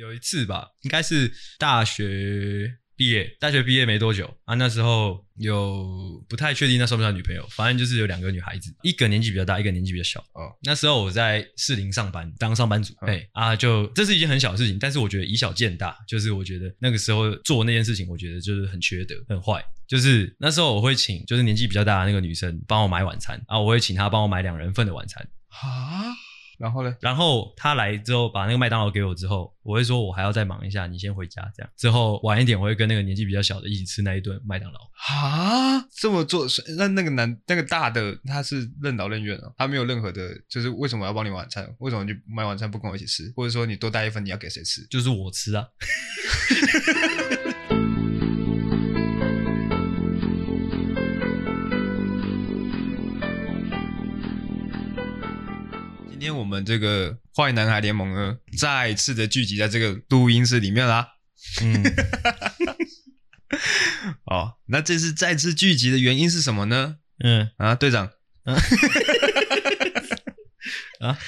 有一次吧，应该是大学。毕业，大学毕业没多久啊，那时候有不太确定那算不算女朋友，反正就是有两个女孩子，一个年纪比较大，一个年纪比较小。哦，那时候我在士林上班，当上班族。哎、嗯、啊，就这是一件很小的事情，但是我觉得以小见大，就是我觉得那个时候做那件事情，我觉得就是很缺德，很坏。就是那时候我会请，就是年纪比较大的那个女生帮我买晚餐啊，我会请她帮我买两人份的晚餐。啊？然后呢？然后他来之后，把那个麦当劳给我之后，我会说，我还要再忙一下，你先回家。这样之后晚一点，我会跟那个年纪比较小的一起吃那一顿麦当劳。啊，这么做，那那个男那个大的他是任劳任怨啊，他没有任何的，就是为什么要帮你晚餐？为什么你买晚餐不跟我一起吃？或者说你多带一份，你要给谁吃？就是我吃啊。们这个坏男孩联盟呢，再次的聚集在这个录音室里面啦。嗯，哦，那这次再次聚集的原因是什么呢？嗯。啊，队长，啊，啊，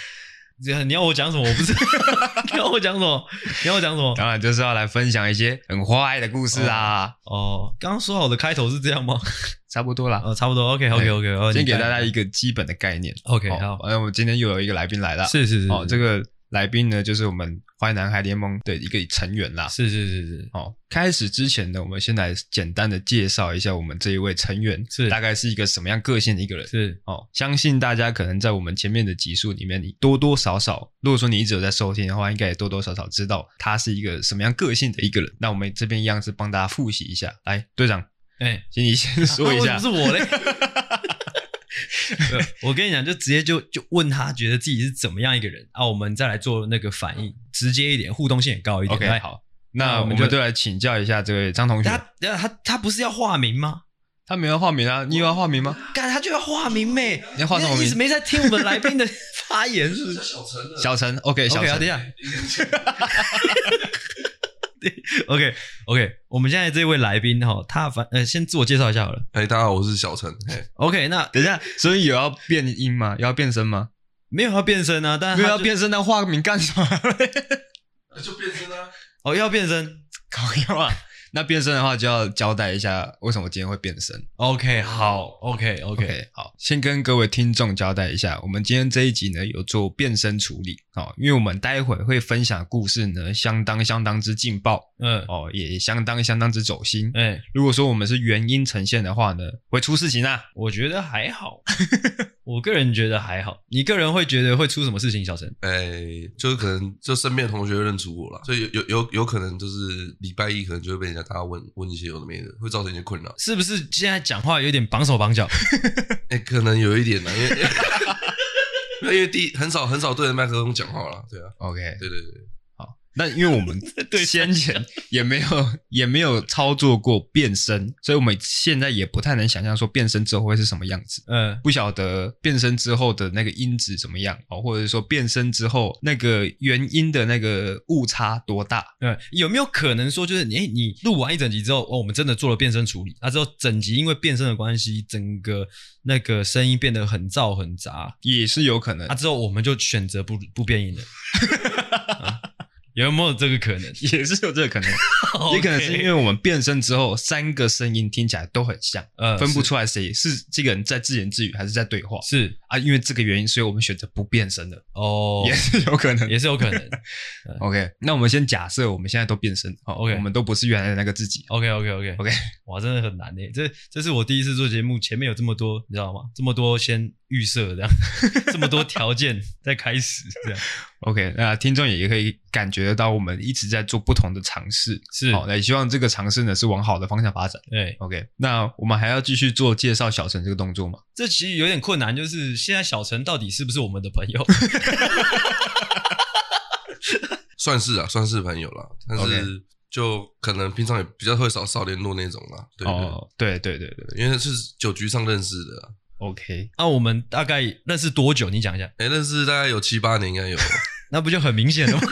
你要我讲什么？我不知道，你要我讲什么？你要我讲什么？当然就是要来分享一些很坏的故事啊。哦，刚刚说好的开头是这样吗？差不多啦，哦，差不多 OK，OK，OK，OK 先给大家一个基本的概念，OK，好，那我们今天又有一个来宾来了，是是是，哦，这个来宾呢，就是我们坏男孩联盟的一个成员啦，是是是是，哦，开始之前呢，我们先来简单的介绍一下我们这一位成员，是大概是一个什么样个性的一个人，是，哦，相信大家可能在我们前面的集数里面，你多多少少，如果说你一直有在收听的话，应该也多多少少知道他是一个什么样个性的一个人。那我们这边一样是帮大家复习一下，来，队长。哎、欸，请你先说一下，啊、不是我嘞。我跟你讲，就直接就就问他，觉得自己是怎么样一个人啊？我们再来做那个反应，直接一点，互动性也高一点。OK，好，那我们就来请教一下这位张同学。他他他不是要化名吗？他没有化名啊，你有要化名吗？干，他就要化名呗。你要化什么名？一直没在听我们来宾的发言，是不是？小陈，小陈，OK，小陈，等一下。OK OK，我们现在这位来宾哈，他反呃先自我介绍一下好了。哎，大家好，我是小陈。OK，那等一下，所以有要变音吗？有要变声吗？没有要变声啊，但没有要变声，那化个名干什么？就变声啊！哦，要变声，搞笑啊！那变声的话，就要交代一下为什么今天会变声。OK，好 okay. okay, 好，先跟各位听众交代一下，我们今天这一集呢有做变声处理，哦，因为我们待会会分享的故事呢相当相当之劲爆，嗯，哦，也相当相当之走心，嗯，如果说我们是原音呈现的话呢，会出事情啊？我觉得还好，我个人觉得还好，你个人会觉得会出什么事情？小陈，哎，就是可能就身边的同学认出我了，所以有有有有可能就是礼拜一可能就会被人家。他问问一些有的没的，会造成一些困扰，是不是？现在讲话有点绑手绑脚，哎、欸，可能有一点呢，因为 因为第很少很少对着麦克风讲话了，对啊，OK，对对对。那因为我们 对先前也没有也没有操作过变声，所以我们现在也不太能想象说变声之后会是什么样子。嗯，不晓得变声之后的那个音质怎么样哦，或者说变声之后那个原音的那个误差多大？嗯，有没有可能说就是你你录完一整集之后，哦，我们真的做了变声处理，那之后整集因为变声的关系，整个那个声音变得很燥很杂，也是有可能。啊，之后我们就选择不不变音了。有没有这个可能？也是有这个可能，也可能是因为我们变声之后，三个声音听起来都很像，呃，分不出来谁是这个人在自言自语还是在对话。是啊，因为这个原因，所以我们选择不变身的。哦，也是有可能，也是有可能。OK，那我们先假设我们现在都变身，好，OK，我们都不是原来的那个自己。OK，OK，OK，OK，哇，真的很难诶，这这是我第一次做节目，前面有这么多，你知道吗？这么多先预设这样，这么多条件再开始这样。OK，那听众也可以感觉得到，我们一直在做不同的尝试，是好，那也希望这个尝试呢是往好的方向发展。对，OK，那我们还要继续做介绍小陈这个动作吗？这其实有点困难，就是现在小陈到底是不是我们的朋友？算是啊，算是朋友了，但是就可能平常也比较会少少联络那种啦。对哦，对对对对，因为是酒局上认识的。OK，那我们大概认识多久？你讲一下。哎，认识大概有七八年，应该有。那不就很明显了吗？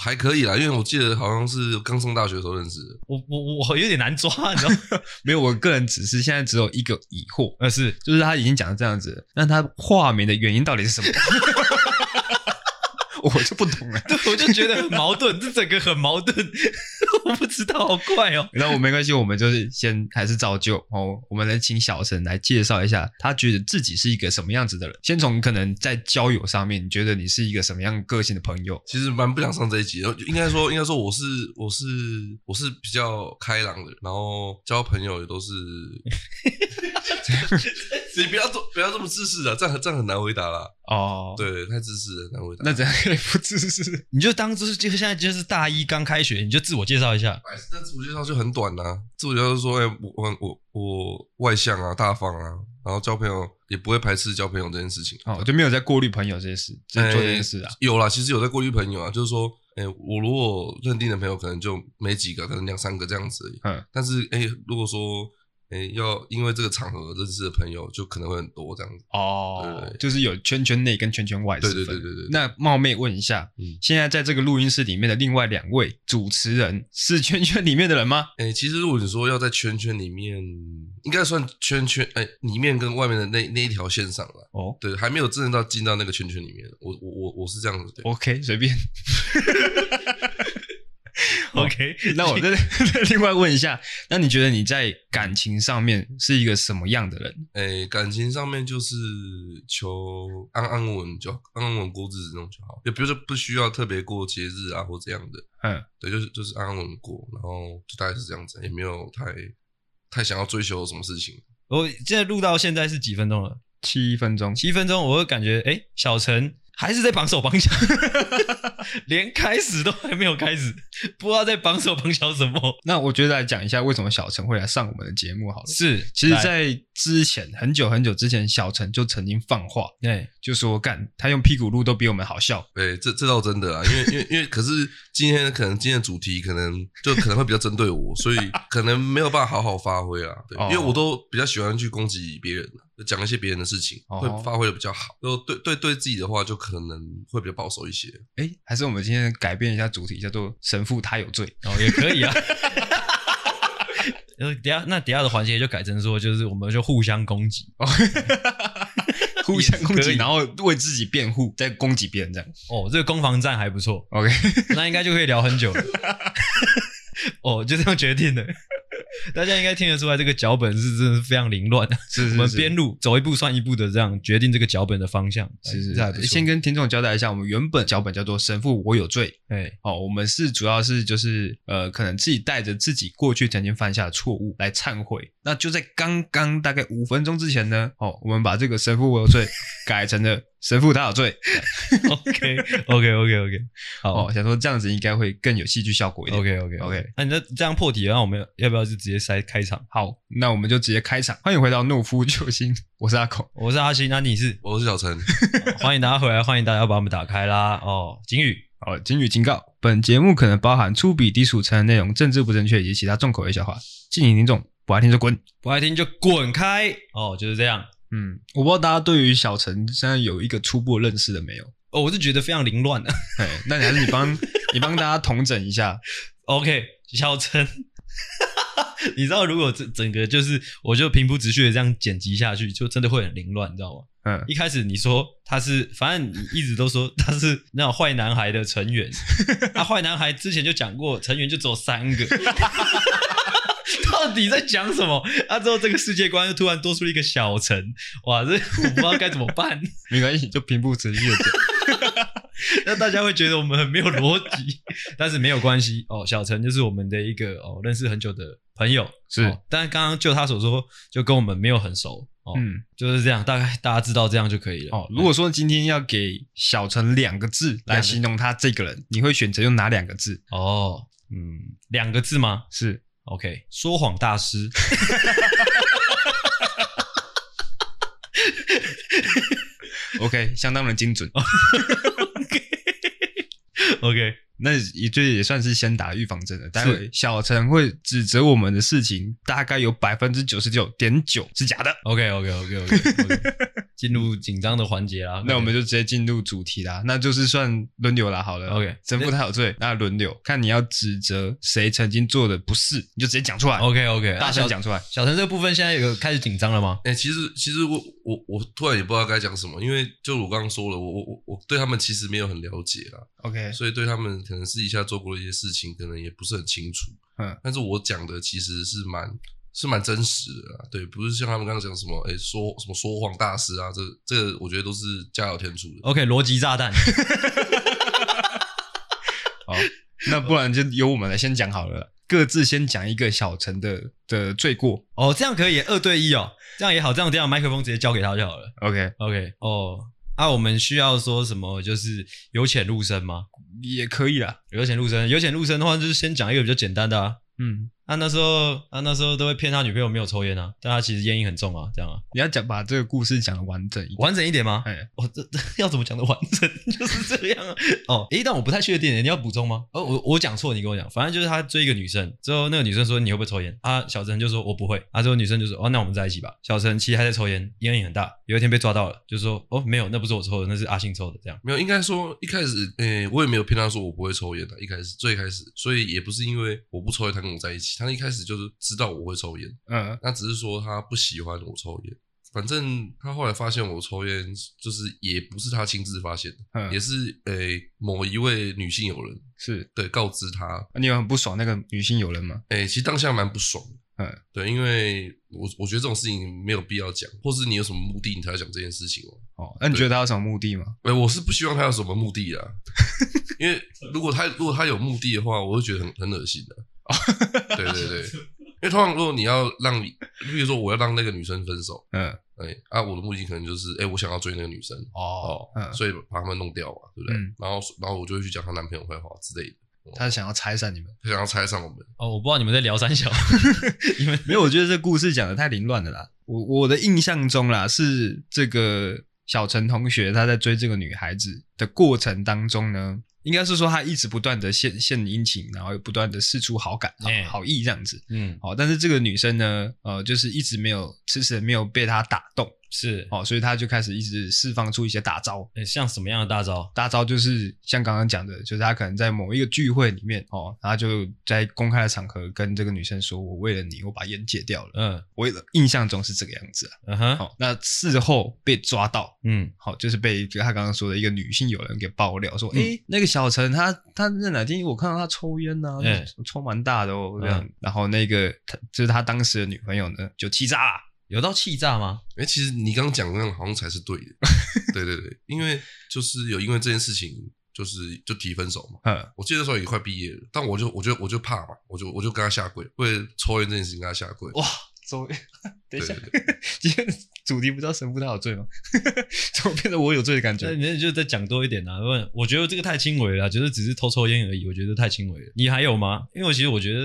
还可以啦，因为我记得好像是刚上大学的时候认识的。我我我有点难抓，你知道吗？没有，我个人只是现在只有一个疑惑，那，是就是他已经讲成这样子，那他化名的原因到底是什么？我就不懂了。对，我就觉得很矛盾，这整个很矛盾，我不知道，好怪哦。那我没关系，我们就是先还是照旧哦。我们来请小陈来介绍一下，他觉得自己是一个什么样子的人。先从可能在交友上面，你觉得你是一个什么样个性的朋友？其实蛮不想上这一集的，应该说，应该说我是我是我是比较开朗的，然后交朋友也都是。你不要做，不要这么自私的，这样这样很难回答啦。哦，对，太自私了，那我。那怎样可以不自私？你就当就是，就现在就是大一刚开学，你就自我介绍一下。那自我介绍就很短呐、啊，自我介绍说，哎、欸，我我我我外向啊，大方啊，然后交朋友也不会排斥交朋友这件事情。哦，就没有在过滤朋友这件事，在做这件事啊？欸、有啦，其实有在过滤朋友啊，就是说，哎、欸，我如果认定的朋友可能就没几个，可能两三个这样子而已。嗯，但是哎、欸，如果说。哎，要因为这个场合认识的朋友就可能会很多这样子哦，就是有圈圈内跟圈圈外。对对对对对。那冒昧问一下，嗯，现在在这个录音室里面的另外两位主持人是圈圈里面的人吗？哎，其实如果你说要在圈圈里面，应该算圈圈，哎，里面跟外面的那那一条线上了。哦，对，还没有真正到进到那个圈圈里面。我我我我是这样子。对 OK，随便。OK，那我再再 另外问一下，那你觉得你在感情上面是一个什么样的人？诶、欸，感情上面就是求安安稳稳就安安稳稳过日子那种就好，也不是说不需要特别过节日啊或这样的。嗯，对，就是就是安安稳稳过，然后就大概是这样子，也没有太太想要追求什么事情。我现在录到现在是几分钟了？七分钟，七分钟，我会感觉诶、欸，小陈。还是在绑手绑脚，连开始都还没有开始，不知道在绑手绑脚什么。那我觉得来讲一下，为什么小陈会来上我们的节目好了。是，其实，在之前很久很久之前，小陈就曾经放话，对，就说干他用屁股录都比我们好笑。对，这这倒真的啊，因为因为 因为，可是今天可能今天的主题可能就可能会比较针对我，所以可能没有办法好好发挥啊。对，因为我都比较喜欢去攻击别人。讲一些别人的事情，会发挥的比较好。然后对对对自己的话，就可能会比较保守一些。哎，还是我们今天改变一下主题，叫做“神父他有罪”哦，也可以啊。呃，等下那底下的环节就改成说，就是我们就互相攻击，互相攻击，然后为自己辩护，再攻击别人这样。哦，这个攻防战还不错。OK，那应该就可以聊很久了。哦，就这样决定的。大家应该听得出来，这个脚本是真的是非常凌乱的。是，是，是，我们边路走一步算一步的这样决定这个脚本的方向。是是，是，先跟听众交代一下，我们原本脚本叫做“神父我有罪”。哎，哦，我们是主要是就是呃，可能自己带着自己过去曾经犯下的错误来忏悔。那就在刚刚大概五分钟之前呢，哦，我们把这个“神父我有罪”改成了。神父他有罪，OK，OK，OK，OK，好，哦，想说这样子应该会更有戏剧效果一点，OK，OK，OK，那你这这样破题，然后我们要不要就直接塞开场？好，那我们就直接开场。欢迎回到懦夫救星，我是阿孔，我是阿星，那你是？我是小陈，欢迎大家回来，欢迎大家把我们打开啦。哦，警语，好，警语警告，本节目可能包含粗鄙、低俗、成人内容、政治不正确以及其他重口味笑话，敬请听众不爱听就滚，不爱听就滚开。哦，就是这样。嗯，我不知道大家对于小陈现在有一个初步认识了没有？哦，我是觉得非常凌乱的。嘿，那你还是你帮你帮大家统整一下。OK，小陈，你知道如果整整个就是我就平铺直叙的这样剪辑下去，就真的会很凌乱，你知道吗？嗯，一开始你说他是，反正你一直都说他是那种坏男孩的成员，那坏男孩之前就讲过，成员就只有三个。到底在讲什么？啊，之后这个世界观又突然多出了一个小陈，哇，这我不知道该怎么办。没关系，就平步直叙的讲。那大家会觉得我们很没有逻辑，但是没有关系哦。小陈就是我们的一个哦认识很久的朋友，是。哦、但刚刚就他所说，就跟我们没有很熟哦。嗯，就是这样，大概大家知道这样就可以了。哦，如果说今天要给小陈两个字来形容他这个人，你会选择用哪两个字？哦，嗯，两个字吗？是。OK，说谎大师。OK，相当的精准。OK，OK。那也就也算是先打预防针了。待会小陈会指责我们的事情，大概有百分之九十九点九是假的。OK，OK，OK，OK。进入紧张的环节啦，那我们就直接进入主题啦。那就是算轮流啦，好了。OK，神父他有罪，那轮流看你要指责谁曾经做的不是，你就直接讲出来。OK，OK，大声讲出来。小陈这个部分现在有开始紧张了吗？哎，其实其实我我我突然也不知道该讲什么，因为就我刚刚说了，我我我我对他们其实没有很了解啦。OK，所以对他们可能私底下做过的一些事情，可能也不是很清楚。嗯，但是我讲的其实是蛮是蛮真实的啊。对，不是像他们刚刚讲什么，哎、欸，说什么说谎大师啊，这这个我觉得都是加油添醋的。OK，逻辑炸弹。好，那不然就由我们来先讲好了。各自先讲一个小陈的的罪过哦，这样可以二对一哦，这样也好，这样这样麦克风直接交给他就好了。OK OK 哦，那、啊、我们需要说什么？就是由浅入深吗？也可以啦，由浅入深。由浅入深的话，就是先讲一个比较简单的啊。嗯。他那时候，他那时候都会骗他女朋友没有抽烟啊，但他其实烟瘾很重啊，这样啊。你要讲把这个故事讲的完整一点，完整一点吗？哎，我这这 要怎么讲的完整？就是这样啊。哦，诶，但我不太确定，你要补充吗？哦，我我讲错，你跟我讲。反正就是他追一个女生之后，那个女生说你会不会抽烟？啊，小陈就说我不会。啊，之后女生就说哦，那我们在一起吧。小陈其实还在抽烟，烟瘾很大。有一天被抓到了，就说哦，没有，那不是我抽的，那是阿信抽的。这样没有，应该说一开始，诶，我也没有骗他说我不会抽烟的。一开始最开始，所以也不是因为我不抽烟他跟我在一起，他一开始就是。知道我会抽烟，嗯，那只是说他不喜欢我抽烟。反正他后来发现我抽烟，就是也不是他亲自发现的，嗯，也是诶、欸、某一位女性友人是对告知他。你有很不爽那个女性友人吗？诶、欸，其实当下蛮不爽，嗯，对，因为我我觉得这种事情没有必要讲，或是你有什么目的你才要讲这件事情哦。哦，那你觉得他有什么目的吗？哎，我是不希望他有什么目的啊，因为如果他如果他有目的的话，我会觉得很很恶心的。哦，对对对。因为通常如果你要让你，比如说我要让那个女生分手，嗯，哎，啊，我的目的可能就是，哎，我想要追那个女生，哦，嗯，所以把他们弄掉嘛，对不对？嗯，然后，然后我就会去讲她男朋友坏话之类的。他想要拆散你们，他想要拆散我们。哦，我不知道你们在聊三小，你们没有？我觉得这故事讲的太凌乱了啦。我我的印象中啦，是这个小陈同学他在追这个女孩子的过程当中呢。应该是说他一直不断的献献殷勤，然后又不断的试出好感、欸、好意这样子。嗯，好，但是这个女生呢，呃，就是一直没有，迟迟没有被他打动。是，哦，所以他就开始一直释放出一些大招，欸，像什么样的大招？大招就是像刚刚讲的，就是他可能在某一个聚会里面，哦，他就在公开的场合跟这个女生说：“我为了你，我把烟戒掉了。”嗯，我印象中是这个样子啊。嗯哼，好，那事后被抓到，嗯，好，就是被就他刚刚说的一个女性友人给爆料说：“哎、那个小陈他他在哪天我看到他抽烟呢、抽蛮大的哦，这样。嗯”然后那个他就是他当时的女朋友呢，就气炸了。有到气炸吗？哎、欸，其实你刚刚讲的那样好像才是对的。对对对，因为就是有因为这件事情，就是就提分手嘛。嗯，我记得那时候也快毕业了，但我就我就我就怕嘛，我就我就跟他下跪，为了抽烟这件事情跟他下跪。哇，抽烟！等一下，今天主题不知道神父他有罪吗？怎么变得我有罪的感觉？那你就再讲多一点啊！问，我觉得这个太轻微了，就是只是偷抽烟而已，我觉得太轻微了。你还有吗？因为我其实我觉得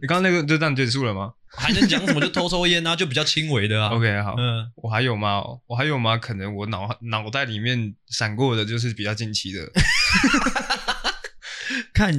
你刚刚那个就这样结束了吗？还能讲什么？就偷抽烟啊，就比较轻微的啊。OK，好，嗯，我还有吗？我还有吗？可能我脑脑袋里面闪过的就是比较近期的。看，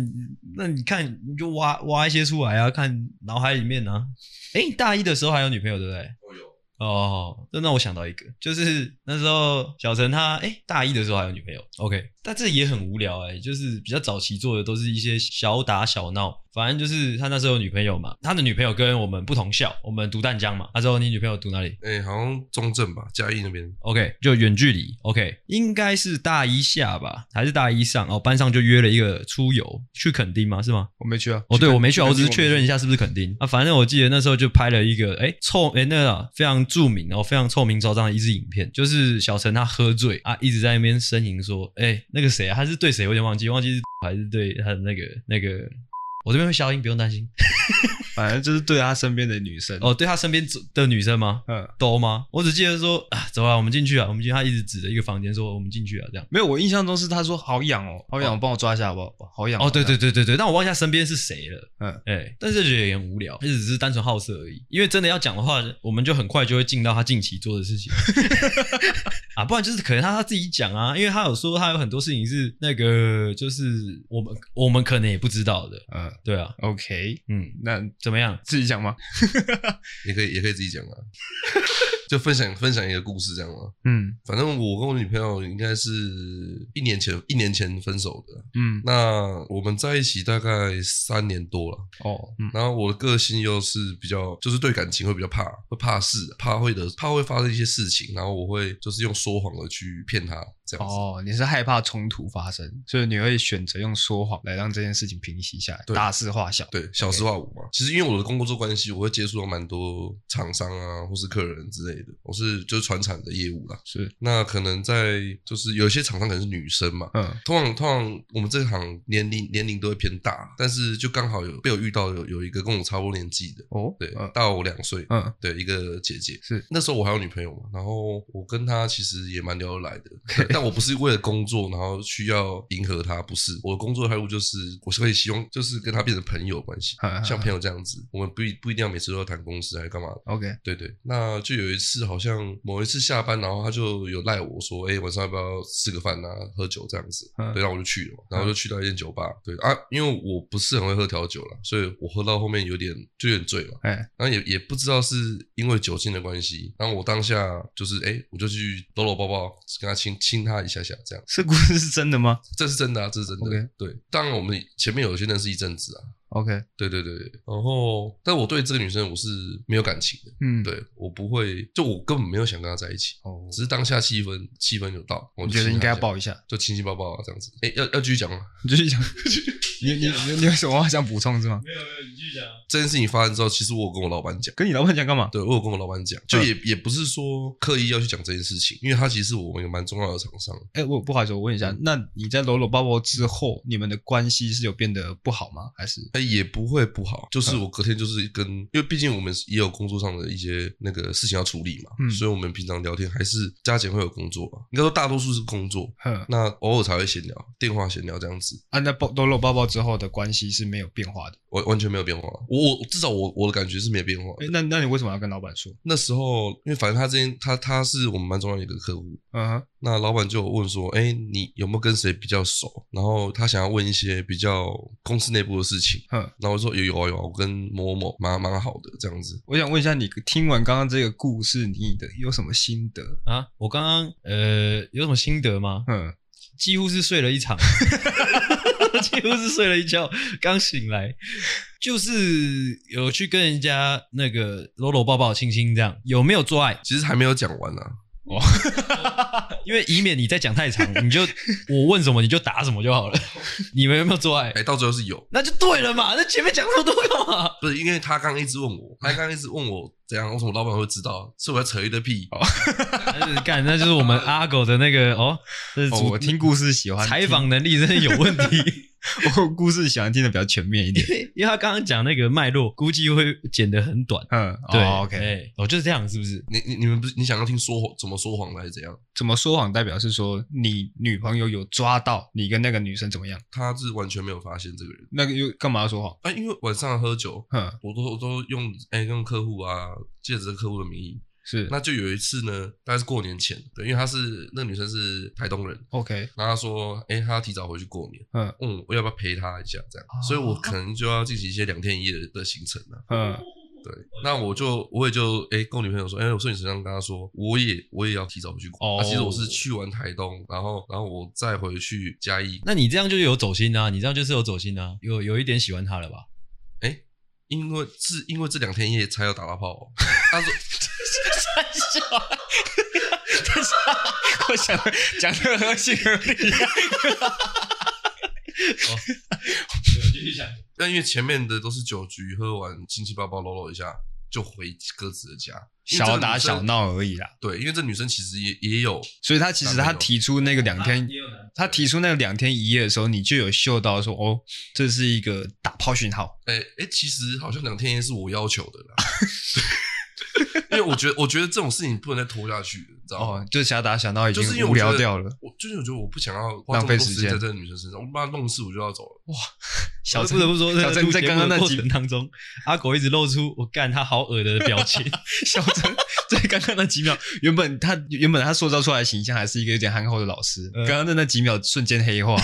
那你看，你就挖挖一些出来啊，看脑海里面啊。哎，你大一的时候还有女朋友对不对？我有。哦，那那我想到一个，就是那时候小陈他哎大一的时候还有女朋友。OK，但这也很无聊哎，就是比较早期做的都是一些小打小闹。反正就是他那时候有女朋友嘛，他的女朋友跟我们不同校，我们读淡江嘛。他说你女朋友读哪里？哎、欸，好像中正吧，嘉义那边。OK，就远距离。OK，应该是大一下吧，还是大一上？哦，班上就约了一个出游去垦丁吗？是吗？我没去啊。哦，对，我没去啊，我只是确认一下是不是垦丁啊。反正我记得那时候就拍了一个哎臭哎那个非常著名然后非常臭名昭彰的一支影片，就是小陈他喝醉啊，一直在那边呻吟说，哎那个谁啊，他是对谁我有点忘记，忘记是 还是对他的那个那个。我这边会消音，不用担心。反正就是对他身边的女生哦，对他身边的女生吗？嗯，都吗？我只记得说啊，走啊，我们进去啊，我们进去。他一直指着一个房间说，我们进去啊，这样。没有，我印象中是他说好痒哦，好痒，帮我抓一下好不好？好痒哦，对对对对对，但我忘记身边是谁了。嗯，哎，但是觉得也很无聊，就只是单纯好色而已。因为真的要讲的话，我们就很快就会进到他近期做的事情 啊，不然就是可能他他自己讲啊，因为他有说他有很多事情是那个，就是我们我们可能也不知道的。嗯，对啊，OK，嗯，那怎么样？自己讲吗？也可以，也可以自己讲啊。就分享分享一个故事这样吗？嗯，反正我跟我女朋友应该是一年前一年前分手的。嗯，那我们在一起大概三年多了。哦，嗯，然后我的个性又是比较，就是对感情会比较怕，会怕事，怕会的，怕会发生一些事情，然后我会就是用说谎的去骗她。哦，你是害怕冲突发生，所以你会选择用说谎来让这件事情平息下来，对大事化小，对，小事化无嘛。其实因为我的工作关系，我会接触到蛮多厂商啊，或是客人之类的。我是就是传产的业务啦，是。那可能在就是有些厂商可能是女生嘛，嗯，通常通常我们这行年龄年龄都会偏大，但是就刚好有被我遇到有有一个跟我差不多年纪的哦，对，嗯、大我两岁，嗯，对，一个姐姐是。那时候我还有女朋友嘛，然后我跟她其实也蛮聊得来的，但我不是为了工作，然后需要迎合他，不是。我的工作态度就是，我是可以希望就是跟他变成朋友关系，像朋友这样子。我们不一不一定要每次都要谈公司还是干嘛的。OK，对对。那就有一次，好像某一次下班，然后他就有赖我说，哎，晚上要不要吃个饭啊，喝酒这样子。对，然后我就去了嘛，然后就去到一间酒吧。对啊，因为我不是很会喝调酒了，所以我喝到后面有点就有点醉了。哎，然后也也不知道是因为酒精的关系，然后我当下就是哎，我就去搂搂抱抱，跟他亲亲他一下下。这样，这故事是真的吗？这是真的啊，这是真的。对，当然我们前面有些认识一阵子啊。OK，对对对，然后，但我对这个女生我是没有感情的，嗯，对我不会，就我根本没有想跟她在一起，哦，只是当下气氛气氛有到，我觉得应该要抱一下，就亲亲抱抱啊这样子。哎，要要继续讲吗？继续讲。你你你你有什么话想补充是吗？没有没有，你继续讲。这件事情发生之后，其实我有跟我老板讲，跟你老板讲干嘛？对，我有跟我老板讲，就也也不是说刻意要去讲这件事情，因为他其实是我们一个蛮重要的厂商。哎，我不好意思，我问一下，那你在搂搂抱抱之后，你们的关系是有变得不好吗？还是？哎，也不会不好，就是我隔天就是跟，因为毕竟我们也有工作上的一些那个事情要处理嘛，所以我们平常聊天还是加减会有工作吧。应该说大多数是工作，那偶尔才会闲聊，电话闲聊这样子。啊，那搂搂抱抱之后的关系？是没有变化的，完完全没有变化。我我至少我我的感觉是没有变化。欸，那那你为什么要跟老板说？那时候因为反正他之前他他是我们蛮重要的一个客户，嗯哼。那老板就问说，哎，你有没有跟谁比较熟？然后他想要问一些比较公司内部的事情，嗯。然后我说有有啊有啊，我跟某某蛮蛮好的这样子。我想问一下，你听完刚刚这个故事，你的有什么心得啊？我刚刚呃有什么心得吗？嗯，几乎是睡了一场。几乎是睡了一觉，刚醒来，就是有去跟人家那个搂搂抱抱、亲亲这样，有没有做爱？其实还没有讲完呢、啊。哦，因为以免你再讲太长，你就我问什么你就答什么就好了。你们有没有做爱？哎、欸，到最后是有，那就对了嘛。那前面讲那么多干嘛？不是，因为他刚刚一直问我，他刚刚一直问我怎样，为什么老板会知道？是我在扯一堆屁。哦，干，那就是我们阿狗的那个哦，这是哦，我听故事喜欢，采访能力真的有问题。我故事喜欢听的比较全面一点，因为他刚刚讲那个脉络，估计会剪得很短。嗯，对，OK，哦，就是这样，是不是？你你你们不是你想要听说谎怎么说谎还是怎样？怎么说谎代表是说你女朋友有抓到你跟那个女生怎么样？他是完全没有发现这个人，那个又干嘛要说谎？啊，因为晚上喝酒，哼，我都我都用哎用客户啊，借着客户的名义。是，那就有一次呢，大概是过年前，对，因为她是那个女生是台东人，OK，然后她说，哎、欸，她要提早回去过年，嗯，嗯，我要不要陪她一下，这样，啊、所以我可能就要进行一些两天一夜的，行程了，嗯，对，那我就我也就哎、欸、跟我女朋友说，哎、欸，我说你身上跟她说，我也我也要提早回去过。年，哦、啊，其实我是去完台东，然后然后我再回去嘉义，那你这样就有走心啊，你这样就是有走心啊，有有一点喜欢她了吧？哎、欸，因为是因为这两天一夜才有打到炮、喔，他说。太笑了，但是我想讲的合情合理。哦，继续讲。但因为前面的都是酒局，喝完亲亲抱抱搂搂一下就回各自的家，小打小闹而已啦。对，因为这女生其实也也有，所以她其实她提出那个两天，她提出那个两天一夜的时候，你就有嗅到说，哦，这是一个打炮讯号。哎哎，其实好像两天一夜是我要求的啦。因为我觉得，我觉得这种事情不能再拖下去了，你知道吗？哦，就想打想到已经无聊掉了。我就是我觉得我不想要浪费时间在这个女生身上，我把她弄死我就要走了。哇，小陈不得不说，小陈在刚刚那几分当中，阿狗一直露出我干他好恶的表情。小陈在刚刚那几秒，原本他原本他塑造出来的形象还是一个有点憨厚的老师，刚刚的那几秒瞬间黑化。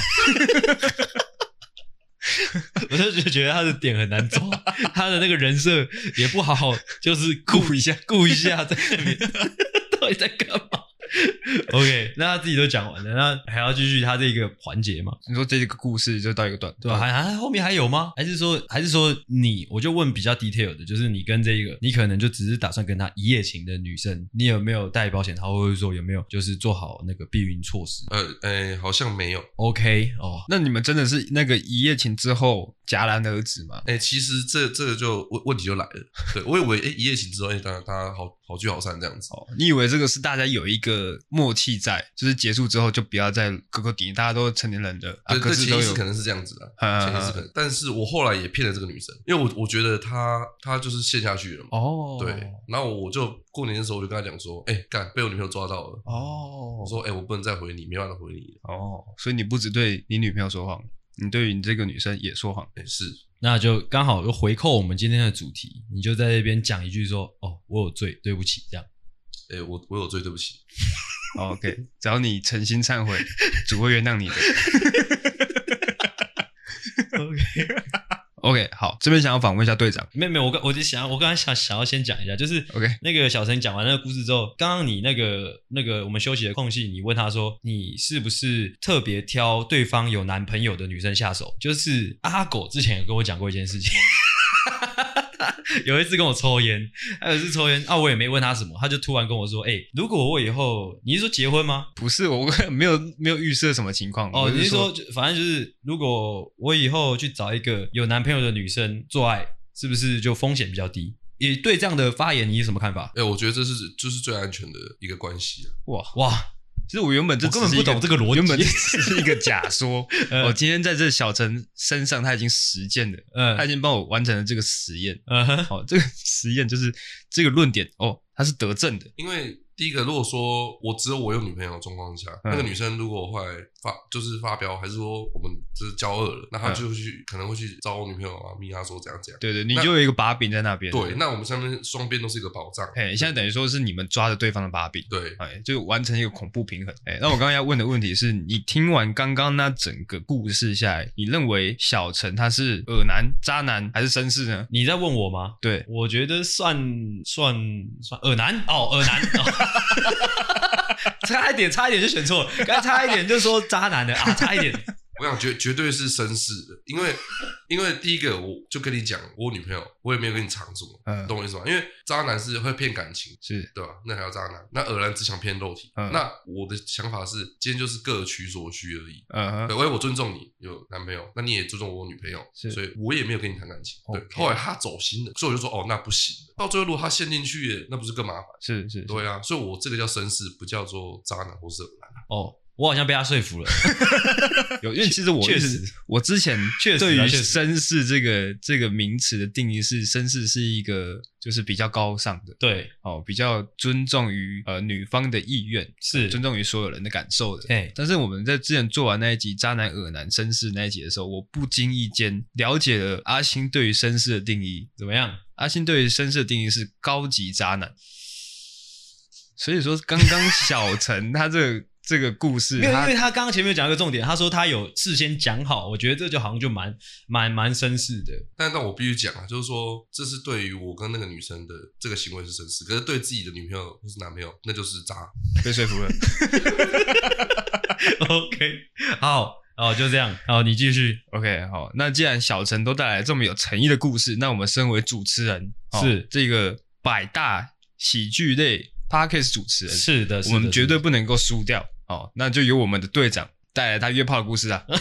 我就觉得他的点很难抓，他的那个人设也不好好，就是顾一下，顾一下在那边 到底在干嘛？OK，那他自己都讲完了，那还要继续他这个环节吗？你说这个故事就到一个段，对吧？还还后面还有吗？还是说还是说你？我就问比较 detail 的，就是你跟这个，你可能就只是打算跟他一夜情的女生，你有没有带保险套，或者说有没有就是做好那个避孕措施？呃，哎、欸，好像没有。OK，哦，那你们真的是那个一夜情之后戛然而止吗？哎、欸，其实这这个就问问题就来了。对，我以为哎、欸、一夜情之后，哎、欸，大家大家好好聚好散这样子。哦，你以为这个是大家有一个默契在，就是结束之后就不要再勾勾底，大家都成年人的，对，可是都有潜意识可能是这样子的，潜意识可能。但是我后来也骗了这个女生，因为我我觉得她她就是陷下去了嘛。哦，对，然后我就过年的时候我就跟她讲说，哎、欸，干被我女朋友抓到了。哦，我说，哎、欸，我不能再回你，没办法回你。哦，所以你不只对你女朋友说谎，你对于你这个女生也说谎。哎、欸，是，那就刚好又回扣我们今天的主题，你就在这边讲一句说，哦，我有罪，对不起，这样。哎、欸，我我有罪，对不起。OK，只要你诚心忏悔，主会原谅你的。OK，OK，、okay, 好，这边想要访问一下队长。没有没有，我刚我就想，我刚才想想要先讲一下，就是 OK，那个小陈讲完那个故事之后，刚刚你那个那个我们休息的空隙，你问他说，你是不是特别挑对方有男朋友的女生下手？就是阿狗之前有跟我讲过一件事情。有一次跟我抽烟，还有一次抽烟啊，我也没问他什么，他就突然跟我说：“哎、欸，如果我以后，你是说结婚吗？不是，我没有没有预设什么情况哦。你是说，反正就是，如果我以后去找一个有男朋友的女生做爱，是不是就风险比较低？你对这样的发言，你有什么看法？哎、欸，我觉得这是就是最安全的一个关系啊！哇哇！”其实我原本这根本不懂这个逻辑，原本 只是一个假说。我、呃、今天在这小陈身上，他已经实践了，嗯，他已经帮我完成了这个实验。好，这个实验就是这个论点哦，他是得证的，因为。第一个，如果说我只有我有女朋友的状况下，嗯、那个女生如果后来发就是发飙，还是说我们就是交恶了，那她就会去、嗯、可能会去找我女朋友啊，密她说怎样怎样。对对，你就有一个把柄在那边。对，那我们上面双边都是一个保障。哎，现在等于说是你们抓着对方的把柄。对，哎，就完成一个恐怖平衡。哎，那我刚刚要问的问题是你听完刚刚那整个故事下来，你认为小陈他是恶男、渣男还是绅士呢？你在问我吗？对，我觉得算算算恶男哦，恶男。差一点，差一点就选错了。刚差一点就说渣男的啊，差一点。我想绝绝对是绅士的，因为因为第一个我就跟你讲，我女朋友我也没有跟你藏住，嗯，懂我意思吗？因为渣男是会骗感情，是对吧？那还要渣男？那偶然只想骗肉体。嗯，那我的想法是，今天就是各取所需而已。嗯，对，我我尊重你有男朋友，那你也尊重我女朋友，是，所以我也没有跟你谈感情。对，后来他走心了，所以我就说哦，那不行。到最后如果他陷进去，那不是更麻烦？是是，对啊，所以我这个叫绅士，不叫做渣男或是恶男。哦。我好像被他说服了，有，因为其实我确实，我之前确实对于绅士这个这个名词的定义是，绅士是一个就是比较高尚的，对，哦，比较尊重于呃女方的意愿，是尊重于所有人的感受的。对，但是我们在之前做完那一集渣男、恶男、绅士那一集的时候，我不经意间了解了阿星对于绅士的定义怎么样？阿星对于绅士的定义是高级渣男，所以说刚刚小陈他这个。这个故事，因为因为他刚刚前面讲一个重点，他说他有事先讲好，我觉得这就好像就蛮蛮蛮绅士的。但但我必须讲啊，就是说这是对于我跟那个女生的这个行为是绅士，可是对自己的女朋友或是男朋友，那就是渣，被说服了。OK，好，哦，就这样，好，你继续。OK，好，那既然小陈都带来这么有诚意的故事，那我们身为主持人，是这个百大喜剧类 Podcast 主持人，是的，我们绝对不能够输掉。哦，那就由我们的队长带来他约炮的故事啊！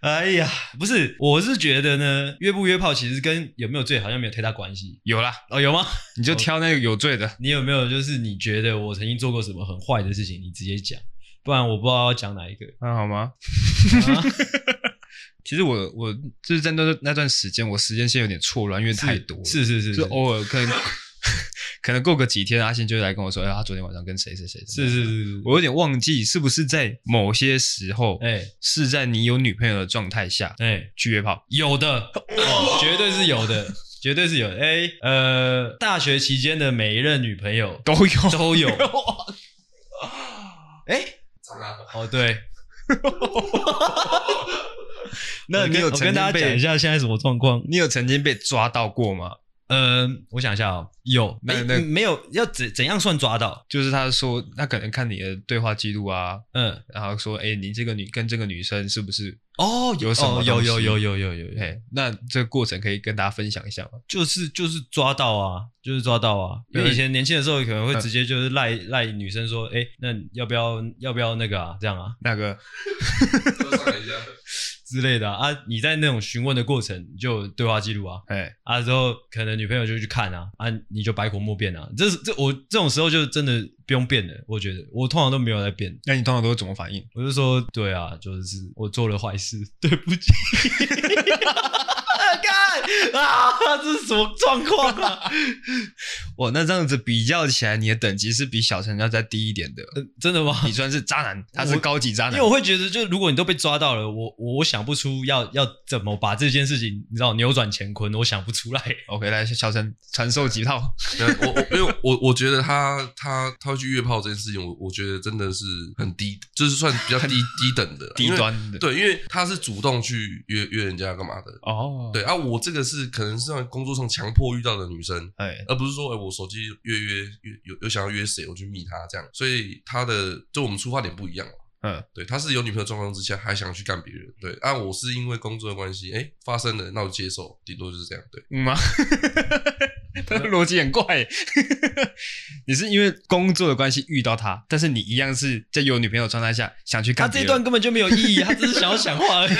哎呀，不是，我是觉得呢，约不约炮其实跟有没有罪好像没有太大关系。有啦，哦，有吗？你就挑那个有罪的。你有没有就是你觉得我曾经做过什么很坏的事情？你直接讲，不然我不知道要讲哪一个。那、啊、好吗？啊、其实我我就是在那那段时间，我时间线有点错乱，因为太多了。是是是，是，就偶尔可能。可能过个几天，阿信就会来跟我说：“哎，他昨天晚上跟谁谁谁。”是是是，我有点忘记是不是在某些时候，哎，是在你有女朋友的状态下，哎，去约炮。有的，哦，绝对是有的，绝对是有的。哎，呃，大学期间的每一任女朋友都有都有。哎，哦对，那你有我跟大家讲一下现在什么状况？你有曾经被抓到过吗？呃，我想一下哦，有，没，没有，要怎怎样算抓到？就是他说，他可能看你的对话记录啊，嗯，然后说，哎，你这个女跟这个女生是不是？哦，有什么？有有有有有有有。嘿，那这个过程可以跟大家分享一下吗？就是就是抓到啊，就是抓到啊。因为以前年轻的时候可能会直接就是赖赖女生说，哎，那要不要要不要那个啊？这样啊？那个？之类的啊，你在那种询问的过程就有对话记录啊，哎，啊之后可能女朋友就去看啊，啊你就百口莫辩啊，这是这我这种时候就真的不用辩了，我觉得我通常都没有在辩，那你通常都是怎么反应？我就说对啊，就是我做了坏事，对不起。啊，这是什么状况啊？哇，那这样子比较起来，你的等级是比小陈要再低一点的。呃，真的吗？你算是渣男，他是高级渣男。因为我会觉得，就如果你都被抓到了，我我想不出要要怎么把这件事情，你知道扭转乾坤，我想不出来。OK，来，小陈传授几套。我我因为我我觉得他他他会去约炮这件事情，我我觉得真的是很低，就是算比较低低等的低端的。对，因为他是主动去约约人家干嘛的。哦，对啊，我这个是。可能是在工作上强迫遇到的女生，哎，而不是说，哎，我手机约约约有有想要约谁，我去密她这样，所以她的就我们出发点不一样嘛，嗯，对，他是有女朋友状况之下还想去干别人，对，啊，我是因为工作的关系，哎，发生了，那我接受，顶多就是这样，对，嗯吗？他的逻辑很怪，你是因为工作的关系遇到他，但是你一样是在有女朋友状态下想去干，他这段根本就没有意义，他只是想要讲话而已。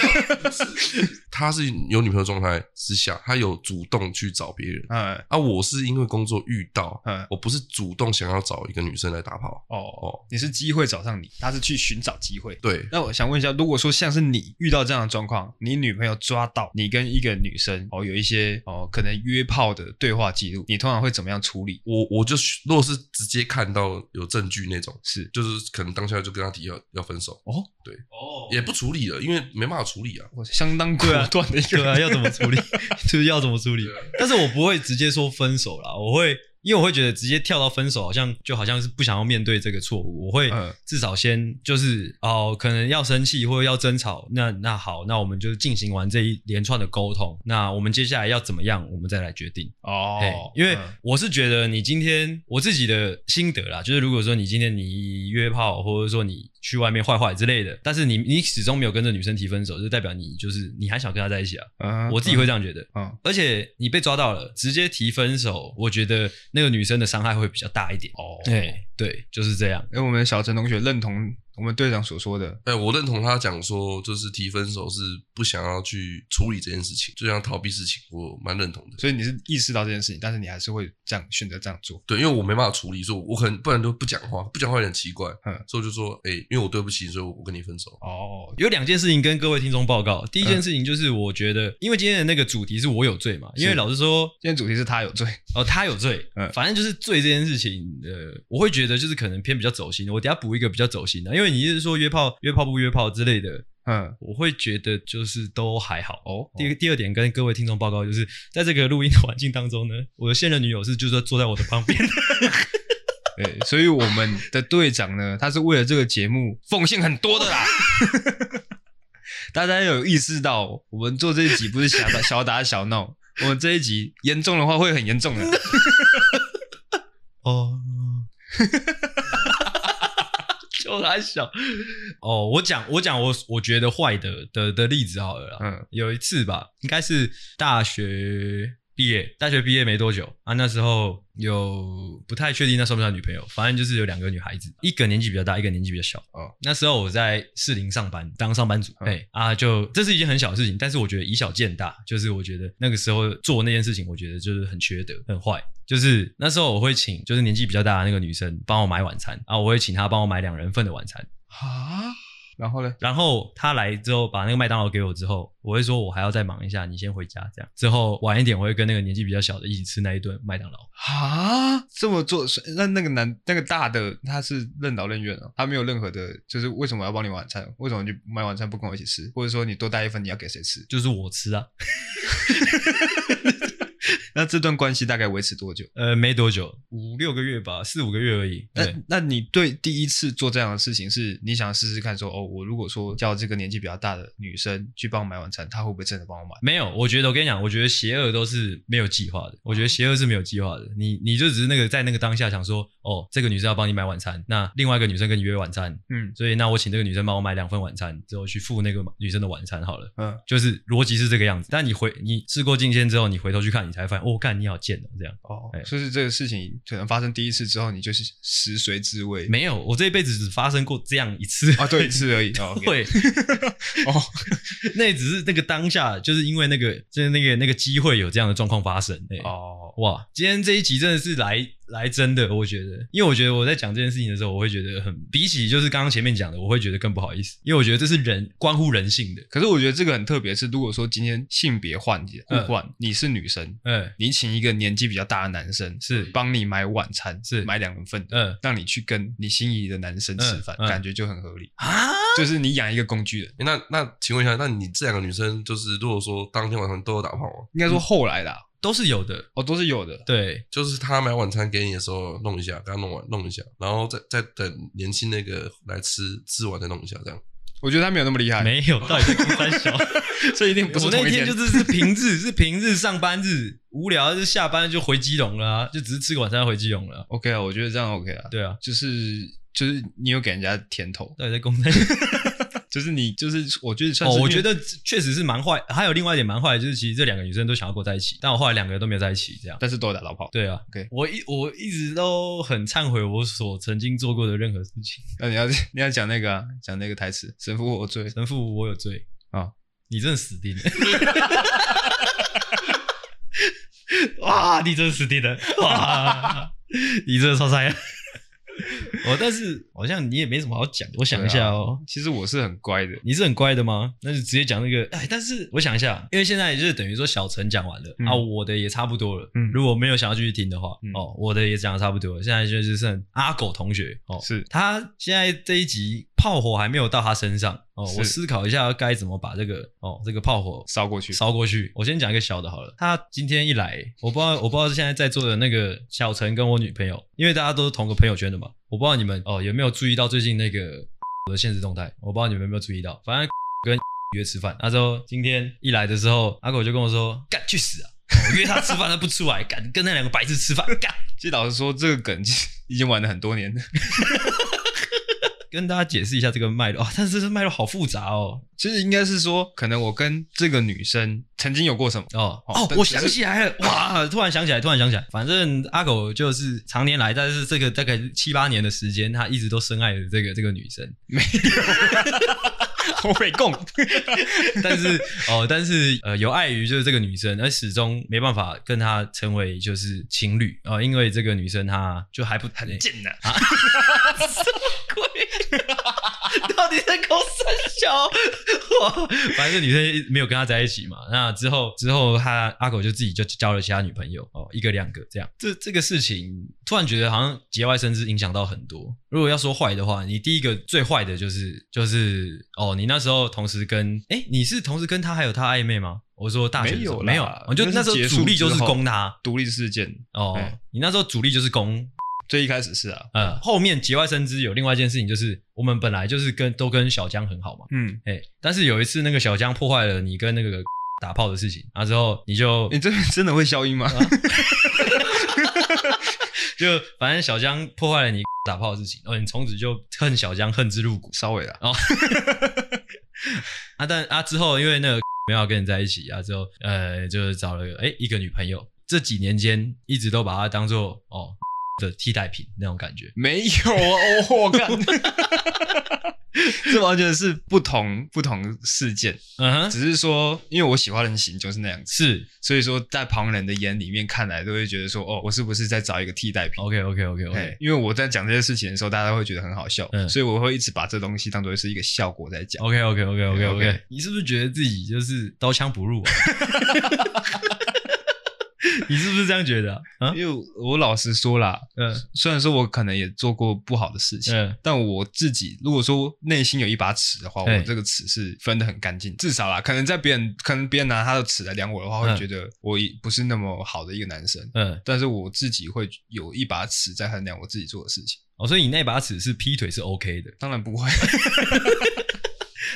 他是有女朋友状态之下，他有主动去找别人。嗯，啊，我是因为工作遇到，嗯，我不是主动想要找一个女生来打炮。哦哦，你是机会找上你，他是去寻找机会。对，那我想问一下，如果说像是你遇到这样的状况，你女朋友抓到你跟一个女生哦有一些哦可能约炮的对话记录，你通常会怎么样处理？我我就如果是直接看到有证据那种，是就是可能当下就跟他提要要分手。哦，对，哦，也不处理了，因为没办法处理啊，我相当果。断的一个，啊，要怎么处理？就是要怎么处理？但是我不会直接说分手啦，我会。因为我会觉得直接跳到分手，好像就好像是不想要面对这个错误。我会至少先就是哦，可能要生气或者要争吵，那那好，那我们就进行完这一连串的沟通。那我们接下来要怎么样，我们再来决定哦。因为我是觉得你今天我自己的心得啦，就是如果说你今天你约炮，或者说你去外面坏坏之类的，但是你你始终没有跟这女生提分手，就代表你就是你还想跟她在一起啊。嗯，我自己会这样觉得。嗯，而且你被抓到了，直接提分手，我觉得。那个女生的伤害会比较大一点哦，对对，就是这样。因为我们小陈同学认同。我们队长所说的，哎、欸，我认同他讲说，就是提分手是不想要去处理这件事情，就想逃避事情，我蛮认同的。所以你是意识到这件事情，但是你还是会这样选择这样做。对，因为我没办法处理，所以我可能不然都不讲话，不讲话有点奇怪。嗯，所以我就说，哎、欸，因为我对不起，所以我跟你分手。哦，有两件事情跟各位听众报告。第一件事情就是，我觉得，因为今天的那个主题是我有罪嘛，因为老实说，今天主题是他有罪。哦，他有罪。嗯，反正就是罪这件事情，呃，我会觉得就是可能偏比较走心。我等下补一个比较走心的，因为你一直说约炮。约炮不约炮之类的，嗯，我会觉得就是都还好哦。第一第二点跟各位听众报告，就是在这个录音的环境当中呢，我的现任女友是就是坐在我的旁边。对，所以我们的队长呢，他是为了这个节目奉献很多的啦。大家有意识到，我们做这一集不是小打小打小闹，我们这一集严重的话会很严重的。哦。就还小哦，我讲我讲我我觉得坏的的的例子好了啦。嗯，有一次吧，应该是大学。毕业，大学毕业没多久啊，那时候有不太确定那算不算女朋友，反正就是有两个女孩子，一个年纪比较大，一个年纪比较小。哦，那时候我在士林上班，当上班族。哎、嗯、啊，就这是一件很小的事情，但是我觉得以小见大，就是我觉得那个时候做那件事情，我觉得就是很缺德，很坏。就是那时候我会请，就是年纪比较大的那个女生帮我买晚餐啊，我会请她帮我买两人份的晚餐。啊？然后呢？然后她来之后，把那个麦当劳给我之后，我会说，我还要再忙一下，你先回家。这样之后晚一点，我会跟那个年纪比较小的一起吃那一顿麦当劳。啊，这么做，那那个男那个大的他是任劳任怨啊，他没有任何的，就是为什么要帮你晚餐？为什么你买晚餐不跟我一起吃？或者说你多带一份，你要给谁吃？就是我吃啊。那这段关系大概维持多久？呃，没多久，五六个月吧，四五个月而已。那那你对第一次做这样的事情，是你想试试看说，哦，我如果说叫这个年纪比较大的女生去帮我买晚餐，她会不会真的帮我买？没有，我觉得我跟你讲，我觉得邪恶都是没有计划的。我觉得邪恶是没有计划的。你你就只是那个在那个当下想说，哦，这个女生要帮你买晚餐，那另外一个女生跟你约晚餐，嗯，所以那我请这个女生帮我买两份晚餐，之后去付那个女生的晚餐好了。嗯，就是逻辑是这个样子。但你回你事过境迁之后，你回头去看，你才发现，哦，干，你好贱哦，这样。哦，就是这个事情可能发生第一次之后，你就是食髓知味。没有，我这一辈子只发生过这样一次啊，对，一次而已。哦，对。哦，那只是那个当下，就是因为那个，就是那个那个机会有这样的状况发生。哦，哇，今天这一集真的是来。来真的，我觉得，因为我觉得我在讲这件事情的时候，我会觉得很比起就是刚刚前面讲的，我会觉得更不好意思，因为我觉得这是人关乎人性的。可是我觉得这个很特别，是如果说今天性别换互换，嗯、你是女生，嗯，你请一个年纪比较大的男生是帮你买晚餐，是买两份，嗯，让你去跟你心仪的男生吃饭，嗯嗯、感觉就很合理啊，就是你养一个工具人。那那请问一下，那你这两个女生就是如果说当天晚上都有打炮吗？应该说后来的、啊。都是有的哦，都是有的。对，就是他买晚餐给你的时候弄一下，给他弄完弄一下，然后再再等年轻那个来吃，吃完再弄一下，这样。我觉得他没有那么厉害，没有，到底是公三小，所以一定不是。我那天就是是平日，是平日上班日，无聊就下班就回基隆了啊，就只是吃个晚餐回基隆了。OK 啊，我觉得这样 OK 啊。对啊，就是就是你有给人家甜头，到底在公三小。就是你，就是我觉得算是，哦，我觉得确实是蛮坏。还有另外一点蛮坏的，就是其实这两个女生都想要跟我在一起，但我后来两个人都没有在一起，这样。但是都有打老炮。对啊，OK。我一我一直都很忏悔我所曾经做过的任何事情。那你要 你要讲那个啊，讲那个台词，神父我罪，神父我有罪啊，哦，你真的死定了。哇，你真的死定了。哇，你真的超菜。哦，但是好像你也没什么好讲。我想一下哦，其实我是很乖的。你是很乖的吗？那就直接讲那个。哎，但是我想一下，因为现在就是等于说小陈讲完了啊，我的也差不多了。嗯，如果没有想要继续听的话，哦，我的也讲的差不多了。现在就是剩阿狗同学哦，是他现在这一集炮火还没有到他身上哦。我思考一下该怎么把这个哦这个炮火烧过去，烧过去。我先讲一个小的好了。他今天一来，我不知道我不知道是现在在座的那个小陈跟我女朋友，因为大家都是同个朋友圈的嘛。我不知道你们哦有没有注意到最近那个我 的现实动态？我不知道你们有没有注意到，反正 跟 约吃饭，那时候今天一来的时候，阿狗就跟我说：“干去死啊！我约他吃饭他不出来，干跟那两个白痴吃饭干。”其实老实说，这个梗已经玩了很多年了。跟大家解释一下这个脉络。啊，但是这脉络好复杂哦。其实应该是说，可能我跟这个女生曾经有过什么。哦哦，我想起来了，哇，突然想起来，突然想起来，反正阿狗就是常年来，但是这个大概七八年的时间，他一直都深爱着这个这个女生，没有，我被供，但是哦，但是呃，有碍于就是这个女生，而始终没办法跟她成为就是情侣。啊，因为这个女生她就还不很贱呢啊。到底在搞三小？哇，反正女生没有跟他在一起嘛。那之后之后，他阿狗就自己就交了其他女朋友哦，一个两个这样。这这个事情突然觉得好像节外生枝，影响到很多。如果要说坏的话，你第一个最坏的就是就是哦，你那时候同时跟哎，你是同时跟他还有他暧昧吗？我说大学没有没有，我就那时候主力就是攻他独立事件哦。你那时候主力就是攻。最一开始是啊，嗯，后面节外生枝有另外一件事情，就是我们本来就是跟都跟小江很好嘛，嗯，哎，但是有一次那个小江破坏了你跟那个 打炮的事情，啊之后你就你这边真的会消音吗？就反正小江破坏了你 打炮的事情，然后你从此就恨小江恨之入骨，稍微啦，哦，啊但啊之后因为那个没有跟你在一起啊之后呃就是找了哎一个女朋友，这几年间一直都把她当做哦。的替代品那种感觉没有啊，我看 这完全是不同不同事件，嗯哼，只是说因为我喜欢的型就是那样子，是，所以说在旁人的眼里面看来都会觉得说，哦，我是不是在找一个替代品？OK OK OK OK，因为我在讲这些事情的时候，大家会觉得很好笑，嗯，所以我会一直把这东西当做是一个效果在讲。OK OK OK OK OK，你是不是觉得自己就是刀枪不入啊？你是不是这样觉得因为我老实说啦，嗯，虽然说我可能也做过不好的事情，嗯，但我自己如果说内心有一把尺的话，我这个尺是分的很干净，至少啦，可能在别人可能别人拿他的尺来量我的话，会觉得我不是那么好的一个男生，嗯，但是我自己会有一把尺在衡量我自己做的事情。哦，所以你那把尺是劈腿是 OK 的？当然不会。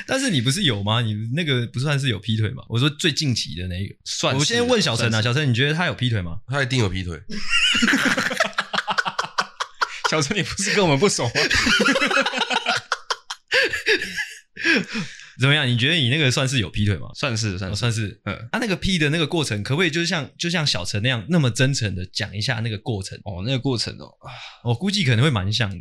但是你不是有吗？你那个不算是有劈腿吗？我说最近期的那一个，算。我先问小陈啊，小陈，你觉得他有劈腿吗？他一定有劈腿。小陈，你不是跟我们不熟吗？怎么样？你觉得你那个算是有劈腿吗？算是，算是，算是。嗯，他、啊、那个劈的那个过程，可不可以就是像就像小陈那样那么真诚的讲一下那个过程？哦，那个过程哦，我估计可能会蛮像的。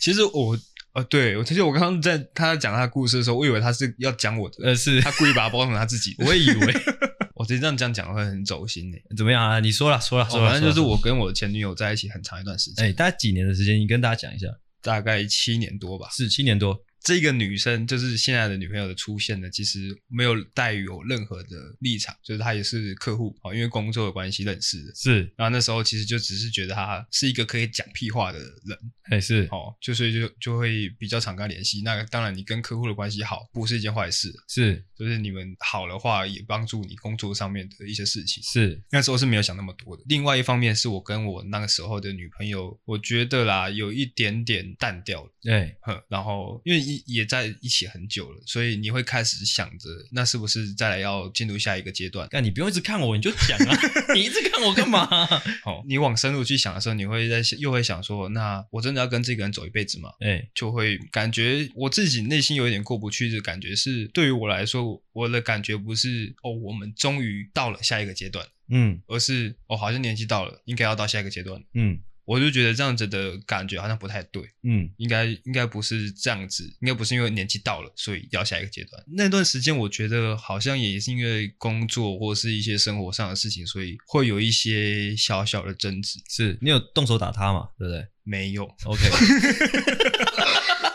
其实我。呃，对，我其实我刚刚在他讲他的故事的时候，我以为他是要讲我的，呃，是他故意把它包成他自己的。我也以为，我直接这样讲讲会很走心诶。怎么样啊？你说了，说了，说了，反正就是我跟我前女友在一起很长一段时间，哎，大概几年的时间？你跟大家讲一下，大概七年多吧，是七年多。这个女生就是现在的女朋友的出现呢，其实没有带有任何的立场，就是她也是客户啊，因为工作的关系认识的。是，然后那时候其实就只是觉得她是一个可以讲屁话的人，哎是，哦，就所以就就会比较常跟她联系。那当然，你跟客户的关系好不是一件坏事，是，就是你们好的话也帮助你工作上面的一些事情。是，那时候是没有想那么多的。另外一方面是我跟我那个时候的女朋友，我觉得啦有一点点淡掉了，对，哼，然后因为也也在一起。很久了，所以你会开始想着，那是不是再来要进入下一个阶段？但你不用一直看我，你就讲啊！你一直看我干嘛？好，你往深入去想的时候，你会在又会想说，那我真的要跟这个人走一辈子吗？哎、欸，就会感觉我自己内心有一点过不去的感觉。是对于我来说，我的感觉不是哦，我们终于到了下一个阶段，嗯，而是哦，好像年纪到了，应该要到下一个阶段，嗯。我就觉得这样子的感觉好像不太对，嗯，应该应该不是这样子，应该不是因为年纪到了，所以要下一个阶段。那段时间我觉得好像也是因为工作或是一些生活上的事情，所以会有一些小小的争执。是你有动手打他吗？对不对？没有。OK。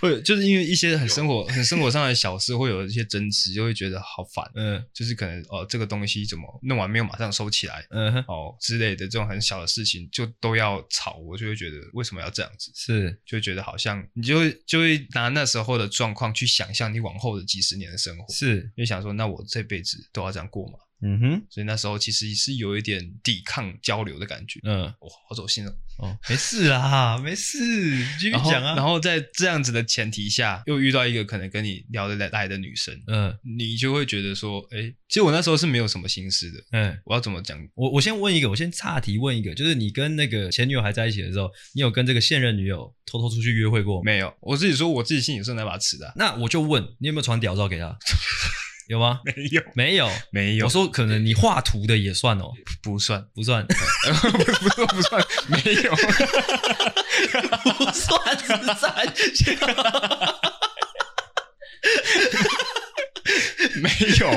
会就是因为一些很生活、很生活上的小事，会有一些争执，就会觉得好烦。嗯，就是可能哦，这个东西怎么弄完没有马上收起来，嗯哼，哦之类的这种很小的事情，就都要吵，我就会觉得为什么要这样子？是，就会觉得好像你就会就会拿那时候的状况去想象你往后的几十年的生活，是，就想说那我这辈子都要这样过吗？嗯哼，所以那时候其实是有一点抵抗交流的感觉。嗯，哇，好走心了。哦，没事啦，没事，继续讲啊。然后在这样子的前提下，又遇到一个可能跟你聊得来的女生，嗯，你就会觉得说，哎，其实我那时候是没有什么心思的。嗯，我要怎么讲？我我先问一个，我先岔题问一个，就是你跟那个前女友还在一起的时候，你有跟这个现任女友偷偷出去约会过？没有，我自己说我自己心里是那把尺的。那我就问你有没有传屌照给他？有吗？没有，没有，没有。我说可能你画图的也算哦，不算，不算，不算，不算，没有，不算是三小，没有。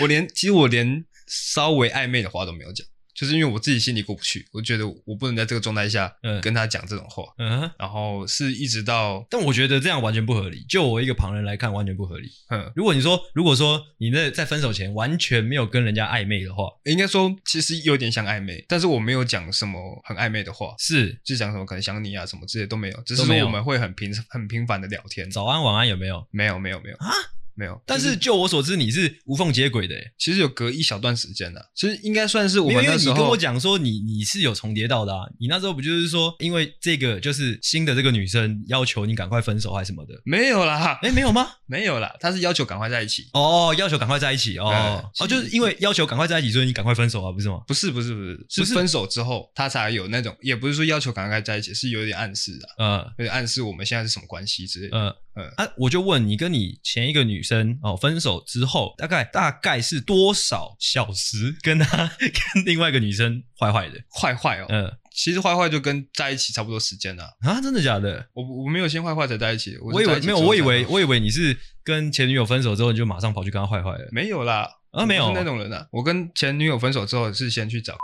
我连其实我连稍微暧昧的话都没有讲。就是因为我自己心里过不去，我觉得我不能在这个状态下跟他讲这种话，嗯，然后是一直到，但我觉得这样完全不合理。就我一个旁人来看，完全不合理。嗯，如果你说，如果说你那在分手前完全没有跟人家暧昧的话，应该说其实有点像暧昧，但是我没有讲什么很暧昧的话，是就讲什么可能想你啊什么之类都没有，只是说我们会很平很频繁的聊天，早安晚安有没有？没有没有没有啊。没有，但是就我所知，你是无缝接轨的。其实有隔一小段时间的，其实应该算是我们那时候。因为你跟我讲说你你是有重叠到的啊，你那时候不就是说，因为这个就是新的这个女生要求你赶快分手还是什么的？没有啦，哎，没有吗？没有啦，她是要求赶快在一起。哦，要求赶快在一起哦哦，就是因为要求赶快在一起，所以你赶快分手啊，不是吗？不是不是不是，是分手之后她才有那种，也不是说要求赶快在一起，是有点暗示的，嗯，有点暗示我们现在是什么关系之类的，嗯。嗯啊，我就问你，跟你前一个女生哦分手之后，大概大概是多少小时跟她 跟另外一个女生坏坏的？坏坏哦，嗯，其实坏坏就跟在一起差不多时间了啊，真的假的？我我没有先坏坏才在一起，我以为没有，我以为我以为你是跟前女友分手之后你就马上跑去跟她坏坏了，没有啦，啊没有，是那种人啊，我跟前女友分手之后是先去找。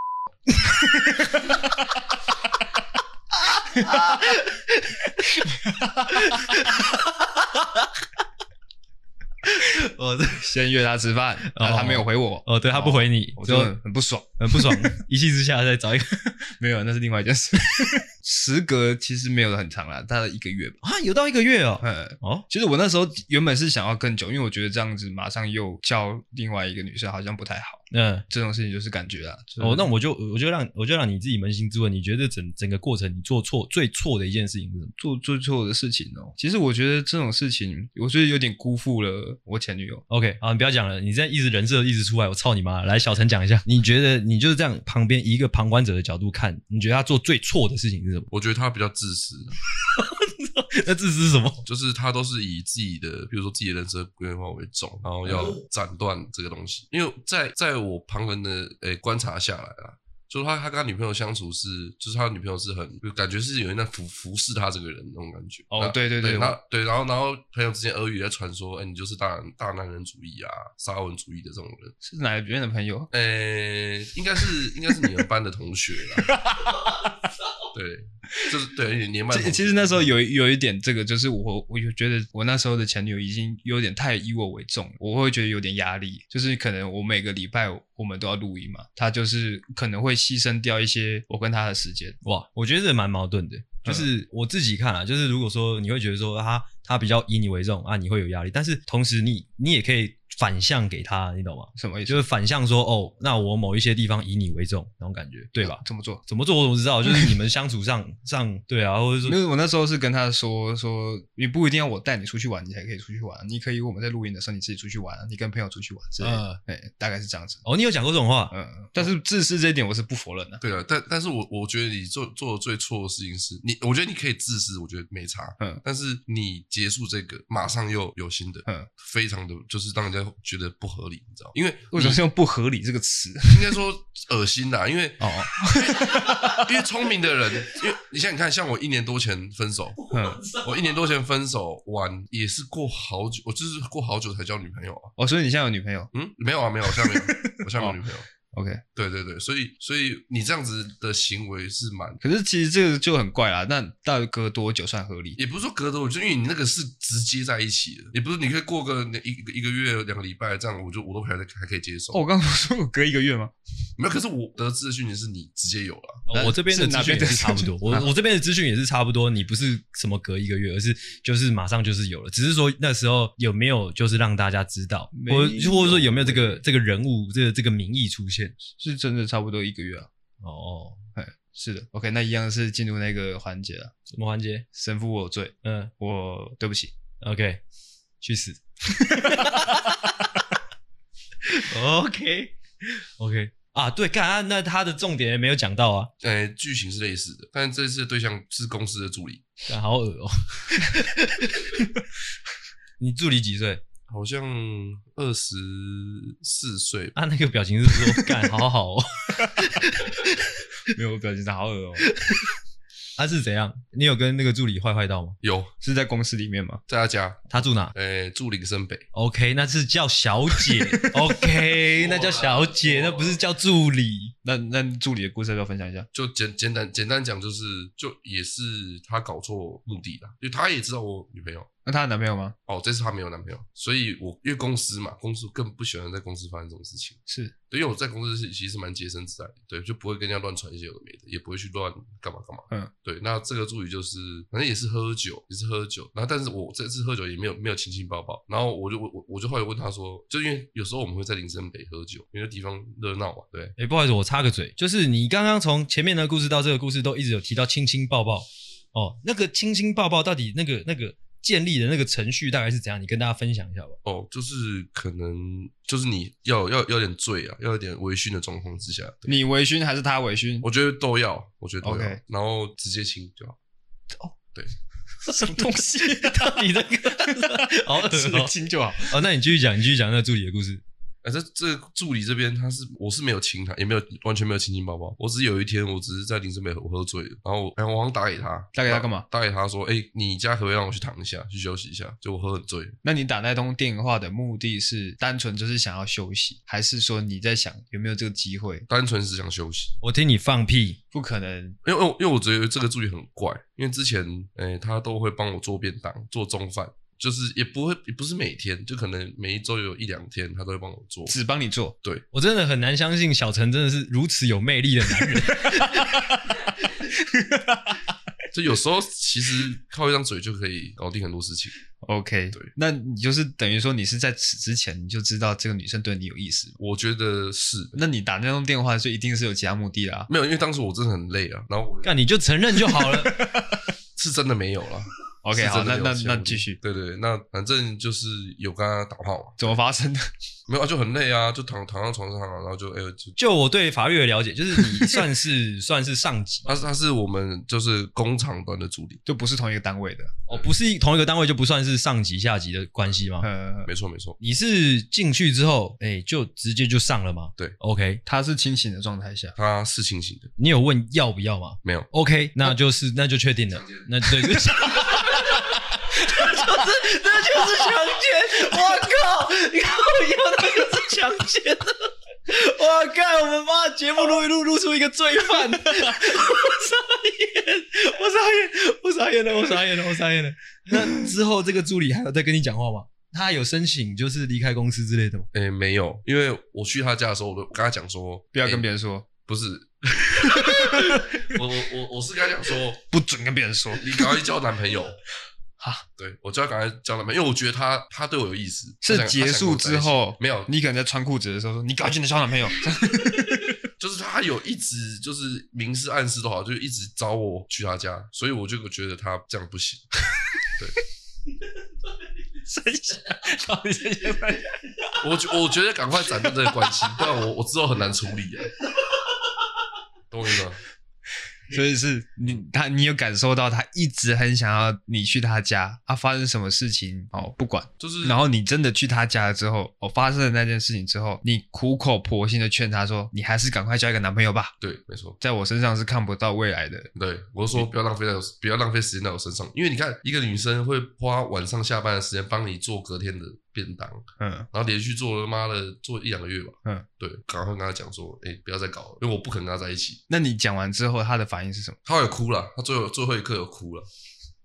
哈，我先约他吃饭，然后他没有回我。哦，对，他不回你，我就很不爽，很不爽。一气之下再找一个，没有，那是另外一件事。时隔其实没有很长了，大概一个月吧。啊，有到一个月哦。嗯，哦，其实我那时候原本是想要更久，因为我觉得这样子马上又叫另外一个女生，好像不太好。嗯，这种事情就是感觉啊。哦，那我就我就让我就让你自己扪心自问，你觉得整整个过程你做错最错的一件事情是什么？做最错的事情哦，其实我觉得这种事情，我觉得有点辜负了我前女友。OK，好，你不要讲了，你这样一直人设一直出来，我操你妈！来，小陈讲一下，你觉得你就是这样旁边一个旁观者的角度看，你觉得他做最错的事情是什么？我觉得他比较自私。那自私是什么？就是他都是以自己的，比如说自己的人生规划为重，然后要斩断这个东西。因为在在我旁人的诶、欸、观察下来啊。就是他，他跟他女朋友相处是，就是他女朋友是很，就感觉是有人在服服侍他这个人那种感觉。哦，对对对，那，对，然后然后朋友之间耳语在传说，哎，你就是大大男人主义啊，沙文主义的这种人。是哪个别人的朋友？呃，应该是应该是你们班的同学啦。对，就是对年迈。其实那时候有有一点这个，就是我我就觉得我那时候的前女友已经有点太以我为重，我会觉得有点压力，就是可能我每个礼拜我们都要录音嘛，他就是可能会。牺牲掉一些我跟他的时间，哇，我觉得这蛮矛盾的。就是我自己看啊，就是如果说你会觉得说他他比较以你为重啊，你会有压力，但是同时你你也可以。反向给他，你懂吗？什么意思？就是反向说，哦，那我某一些地方以你为重，那种感觉，对吧？怎么做？怎么做？我怎么知道？就是你们相处上 上，对啊，或者说，因为我那时候是跟他说说，你不一定要我带你出去玩，你才可以出去玩，你可以我们在录音的时候你自己出去玩，你跟朋友出去玩之类的，哎、呃，大概是这样子。哦，你有讲过这种话，嗯，但是自私这一点我是不否认的。对啊，但但是我我觉得你做做的最错的事情是你，我觉得你可以自私，我觉得没差，嗯，但是你结束这个，马上又有新的，嗯，非常的就是让人家觉得不合。理，你知道？因为为什么是用“不合理”这个词？应该说恶心啦。因为哦，因为聪明的人，因为你想想看，像我一年多前分手，嗯，我一年多前分手完也是过好久，我就是过好久才交女朋友啊。哦，所以你现在有女朋友？嗯，没有啊，没有，我现在没有，我现在没有女朋友。哦 OK，对对对，所以所以你这样子的行为是蛮，可是其实这个就很怪啦。那到底隔多久算合理？也不是说隔多久，就因为你那个是直接在一起的，也不是你可以过个一一个月两个礼拜这样，我就我都还还可以接受。哦，我刚刚说我隔一个月吗？没有，可是我得知的讯息是你直接有了。哦，我这边的资讯也是差不多，我我这边的资讯也是差不多。你不是什么隔一个月，而是就是马上就是有了，只是说那时候有没有就是让大家知道，或或者说有没有这个这个人物这个这个名义出现，是真的。差不多一个月啊。哦，哎，是的。OK，那一样是进入那个环节了。什么环节？神父，我有罪。嗯，我对不起。OK，去死。OK，OK、okay. okay. 啊，对，干啊，那他的重点也没有讲到啊。呃，剧情是类似的，但这次的对象是公司的助理。干，好恶哦。你助理几岁？好像二十四岁，啊，那个表情是说干，好好哦，没有表情，他好恶哦。他、啊、是怎样？你有跟那个助理坏坏到吗？有，是在公司里面吗？在他家，他住哪？诶、欸，住林森北。OK，那是叫小姐。OK，那叫小姐，那不是叫助理。那那助理的故事要不要分享一下？就简简单简单讲，就是就也是他搞错目的了，因为他也知道我女朋友。那他的男朋友吗？哦，这次他没有男朋友，所以我因为公司嘛，公司更不喜欢在公司发生这种事情。是对，因为我在公司是其实蛮洁身自爱的，对，就不会跟人家乱传一些有的没的，也不会去乱干嘛干嘛。嗯，对。那这个助理就是，反正也是喝酒，也是喝酒。然后，但是我这次喝酒也没有没有亲亲抱抱。然后我就我我就后来问他说，就因为有时候我们会在林森北喝酒，因为地方热闹嘛，对。哎，不好意思，我插个嘴，就是你刚刚从前面的故事到这个故事都一直有提到亲亲抱抱哦，那个亲亲抱抱到底那个那个。建立的那个程序大概是怎样？你跟大家分享一下吧。哦，就是可能就是你要要要点醉啊，要有点微醺的状况之下，你微醺还是他微醺？我觉得都要，我觉得都要。然后直接亲就好。哦，对，什么东西？到底这个好直接亲就好。哦，那你继续讲，你继续讲那个助理的故事。哎，这这个助理这边他是我是没有亲他，也没有完全没有亲亲抱抱。我只是有一天，我只是在林森北我喝醉了，然后哎，我好像打给他，打给他干嘛？打给他说，哎，你家可不可以让我去躺一下，去休息一下？就我喝很醉。那你打那通电话的目的是单纯就是想要休息，还是说你在想有没有这个机会？单纯是想休息。我听你放屁，不可能，因为因为我觉得这个助理很怪，因为之前哎他都会帮我做便当、做中饭。就是也不会，也不是每天，就可能每一周有一两天，他都会帮我做，只帮你做。对，我真的很难相信小陈真的是如此有魅力的男人。就有时候其实靠一张嘴就可以搞定很多事情。OK，对，那你就是等于说你是在此之前你就知道这个女生对你有意思？我觉得是。那你打那通电话就一定是有其他目的啦？没有，因为当时我真的很累啊。然后，那你就承认就好了，是真的没有了。OK，好，那那那继续。对对，那反正就是有跟他打炮嘛。怎么发生的？没有啊，就很累啊，就躺躺在床上，然后就哎，就就我对法律的了解，就是你算是 算是上级，他是他是我们就是工厂端的助理，就不是同一个单位的。哦，不是同一个单位就不算是上级下级的关系吗？嗯，没错没错。你是进去之后，哎，就直接就上了吗？对，OK，他是清醒的状态下，他是清醒的。你有问要不要吗？没有。OK，那就是那就确定了。那对。就是，那就是强奸！我靠！你看我以后那个是强奸！我靠！我们妈节目录一录，录出一个罪犯！我傻眼！我傻眼！我傻眼了！我傻眼了！我傻眼了！那之后这个助理还有在跟你讲话吗？他有申请就是离开公司之类的吗？诶，没有，因为我去他家的时候，我都跟他讲说，不要跟别人说，不是。我我我我是跟他讲说，不准跟别人说，你赶快去交男朋友。啊，对，我就要赶快交男朋友，因为我觉得他他对我有意思。是结束之后没有？你可能在穿裤子的时候说，你赶紧的交男朋友。就是他有一直就是明示暗示都好，就一直找我去他家，所以我就觉得他这样不行。对，剩下，我觉我觉得赶快斩断这个关系，不然我我之后很难处理啊。懂我意思吗？所以是你他，你有感受到他一直很想要你去他家，他、啊、发生什么事情哦，不管，就是，然后你真的去他家了之后，哦，发生了那件事情之后，你苦口婆心的劝他说，你还是赶快交一个男朋友吧。对，没错，在我身上是看不到未来的。对，我说不要浪费在我，不要浪费时间在我身上，因为你看，一个女生会花晚上下班的时间帮你做隔天的。便当，嗯，然后连续做了妈的做一两个月吧，嗯，对，赶快跟他讲说，哎，不要再搞了，因为我不可能跟他在一起。那你讲完之后，他的反应是什么？他有哭了，他最后最后一刻有哭了。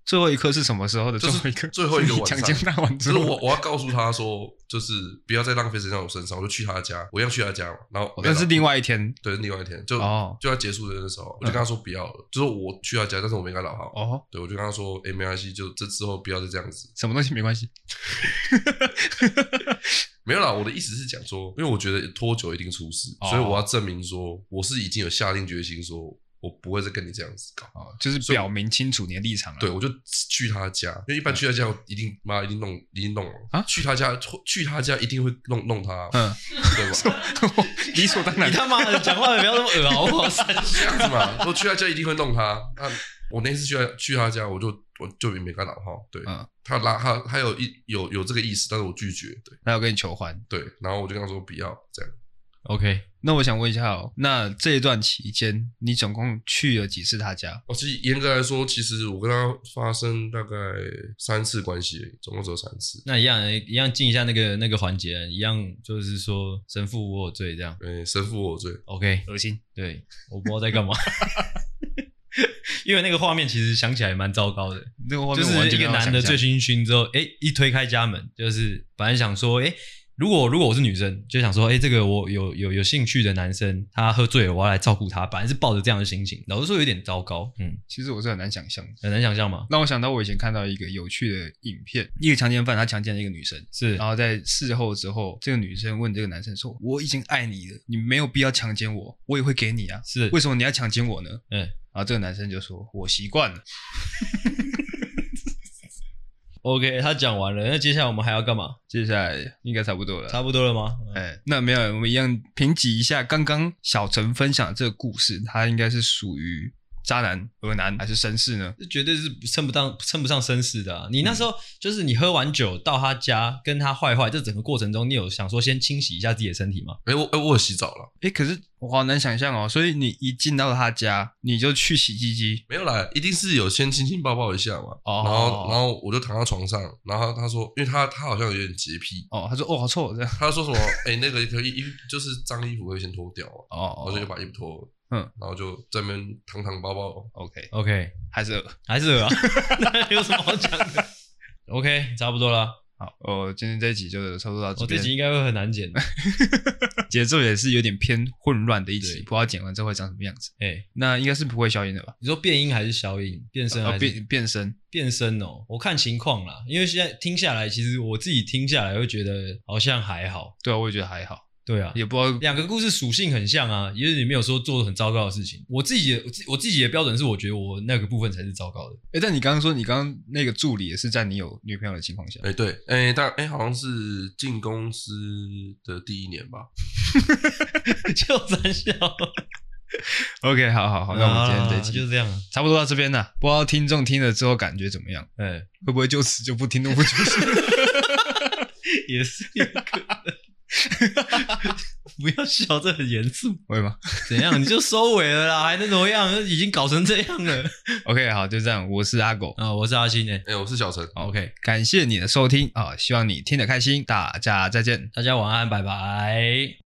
最后一刻是什么时候的？最后一刻，最后一个晚上，强奸大完之后，就是我我要告诉他说，就是不要再浪费时间在我身上，我就去他家，我一样去他家嘛。然后那是另外一天，对，另外一天就哦，就要结束的那时候，我就跟他说不要了，就是我去他家，但是我没跟他老好哦，对，我就跟他说，哎，没关系，就这之后不要再这样子。什么东西没关系？没有啦，我的意思是讲说，因为我觉得拖久一定出事，所以我要证明说，我是已经有下定决心说。我不会再跟你这样子搞，就是表明清楚你的立场了。对，我就去他家，因为一般去他家，一定妈一定弄，一定弄了啊！去他家，去他家一定会弄弄他，嗯，对吧？理所当然。你他妈的讲话也不要那么恶啊！我操，这样子嘛，我去他家一定会弄他。那我那次去他去他家，我就我就没跟他打炮。对，他拉他他有一有有这个意思，但是我拒绝。对，他要跟你求欢。对，然后我就跟他说不要这样。OK，那我想问一下哦，那这一段期间，你总共去了几次他家？哦，其实严格来说，其实我跟他发生大概三次关系，总共只有三次。那一样一样进一下那个那个环节，一样就是说神父我有罪这样。对，神父我有罪。OK，恶心。对，我不知道在干嘛，因为那个画面其实想起来蛮糟糕的。那个画面就是一个男的醉醺醺之后，哎，一推开家门，就是本来想说，哎。如果如果我是女生，就想说，哎、欸，这个我有有有兴趣的男生，他喝醉了，我要来照顾他，本来是抱着这样的心情，老实说有点糟糕。嗯，其实我是很难想象，很难想象吗？让我想到我以前看到一个有趣的影片，一个强奸犯他强奸了一个女生，是，然后在事后之后，这个女生问这个男生说：“我已经爱你了，你没有必要强奸我，我也会给你啊，是，为什么你要强奸我呢？”嗯，然后这个男生就说：“我习惯了。” OK，他讲完了，那接下来我们还要干嘛？接下来应该差不多了，差不多了吗？哎，那没有，我们一样评级一下刚刚小陈分享的这个故事，它应该是属于渣男、恶男还是绅士呢？这绝对是称不上称不上绅士的啊。你那时候就是你喝完酒到他家跟他坏坏，这整个过程中，你有想说先清洗一下自己的身体吗？哎，我哎我有洗澡了，哎，可是。我好难想象哦，所以你一进到他家，你就去洗鸡鸡？没有啦，一定是有先亲亲抱抱一下嘛。哦，然后然后我就躺在床上，然后他说，因为他他好像有点洁癖。哦，他说哦好臭这样。他说什么？哎，那个可以衣就是脏衣服可以先脱掉哦，然后就把衣服脱了。嗯，然后就在那边躺躺包包。OK OK，还是恶，还是恶啊？那有什么好讲的？OK，差不多了。好，哦，今天这一集就差不多到这边。我、哦、这集应该会很难剪的，节奏也是有点偏混乱的一集，不知道剪完之后会长什么样子。哎、欸，那应该是不会消音的吧？你说变音还是消音？变声还是、哦、变变声？变声哦，我看情况啦。因为现在听下来，其实我自己听下来会觉得好像还好。对啊，我也觉得还好。对啊，也不知道两个故事属性很像啊，因为你没有说做的很糟糕的事情。我自己的我自己的标准是，我觉得我那个部分才是糟糕的。哎，但你刚刚说你刚刚那个助理也是在你有女朋友的情况下？哎，对，哎，大哎，好像是进公司的第一年吧，就真笑。OK，好好好，那我们今天这一集就这样，差不多到这边了。不知道听众听了之后感觉怎么样？哎，会不会就此就不听都不就是？也是有可能。不要笑，这很严肃，会吗？怎样？你就收尾了啦，还能怎么样？已经搞成这样了。OK，好，就这样。我是阿狗啊，我是阿星诶，哎，我是小陈。OK，感谢你的收听啊，希望你听得开心。大家再见，大家晚安，拜拜。